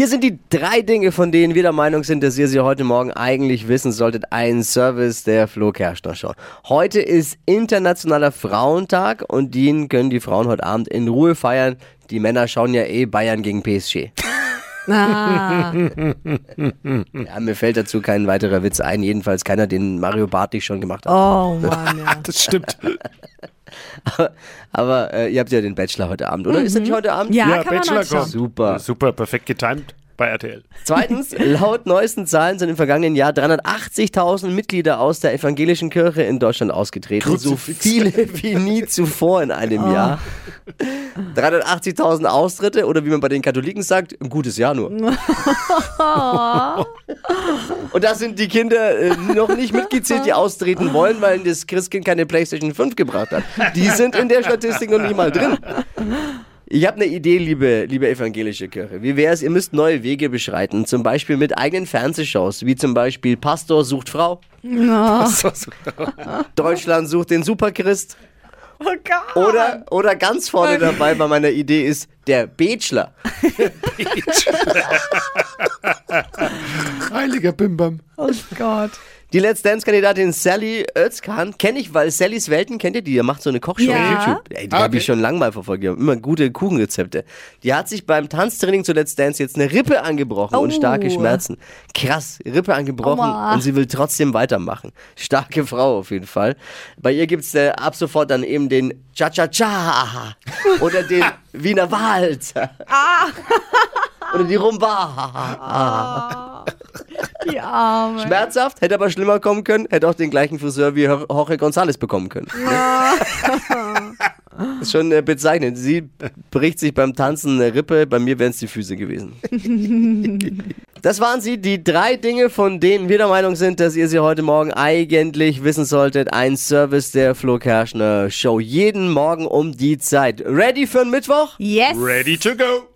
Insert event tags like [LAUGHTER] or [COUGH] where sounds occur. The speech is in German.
Hier sind die drei Dinge, von denen wir der Meinung sind, dass ihr sie heute Morgen eigentlich wissen solltet. Ein Service der Flo Kerschner Show. Heute ist Internationaler Frauentag und den können die Frauen heute Abend in Ruhe feiern. Die Männer schauen ja eh Bayern gegen PSG. Ah, [LAUGHS] Ja, mir fällt dazu kein weiterer Witz ein. Jedenfalls keiner, den Mario Barth nicht schon gemacht hat. oh Mann, ja. [LAUGHS] Das stimmt. Aber äh, ihr habt ja den Bachelor heute Abend, oder? Ist das nicht heute Abend? Mhm. Ja, Ja, kann man Bachelor heute schauen. kommt. Super. Super, perfekt getimed bei RTL. Zweitens, laut neuesten Zahlen sind im vergangenen Jahr 380.000 Mitglieder aus der evangelischen Kirche in Deutschland ausgetreten. So Kruzifix. viele wie nie zuvor in einem Jahr. 380.000 Austritte oder wie man bei den Katholiken sagt, ein gutes Jahr nur. [LAUGHS] Und da sind die Kinder äh, noch nicht mitgezählt, die austreten wollen, weil das Christkind keine Playstation 5 gebracht hat. Die sind in der Statistik noch nicht mal drin. Ich habe eine Idee, liebe, liebe evangelische Kirche. Wie wäre es, ihr müsst neue Wege beschreiten, zum Beispiel mit eigenen Fernsehshows, wie zum Beispiel Pastor sucht Frau, [LAUGHS] Deutschland sucht den Superchrist Oh Gott. oder, oder ganz vorne dabei bei meiner Idee ist der Bachelor. [LAUGHS] Heiliger Bimbam. Oh Gott. Die Let's Dance-Kandidatin Sally Özkan kenne ich, weil Sallys Welten, kennt ihr die? Die macht so eine Kochshow Ja. auf YouTube. Ey, die Ah, habe ich okay. schon lange mal verfolgt. Die haben immer gute Kuchenrezepte. Die hat sich beim Tanztraining zu Let's Dance jetzt eine Rippe angebrochen und Oh. starke Schmerzen. Krass, Rippe angebrochen Aua. und sie will trotzdem weitermachen. Starke Frau auf jeden Fall. Bei ihr gibt's äh, ab sofort dann eben den Cha-Cha-Cha [LAUGHS] oder den Wiener Walzer. Oder die Rumba. Die Arme. Schmerzhaft, hätte aber schlimmer kommen können, hätte auch den gleichen Friseur wie Jor- Jorge González bekommen können. Das [LAUGHS] ist schon äh, bezeichnend. Sie bricht sich beim Tanzen eine Rippe, bei mir wären es die Füße gewesen. [LAUGHS] Das waren sie, die drei Dinge, von denen wir der Meinung sind, dass ihr sie heute Morgen eigentlich wissen solltet. Ein Service der Flo Kerschner Show. Jeden Morgen um die Zeit. Ready für den Mittwoch? Yes. Ready to go.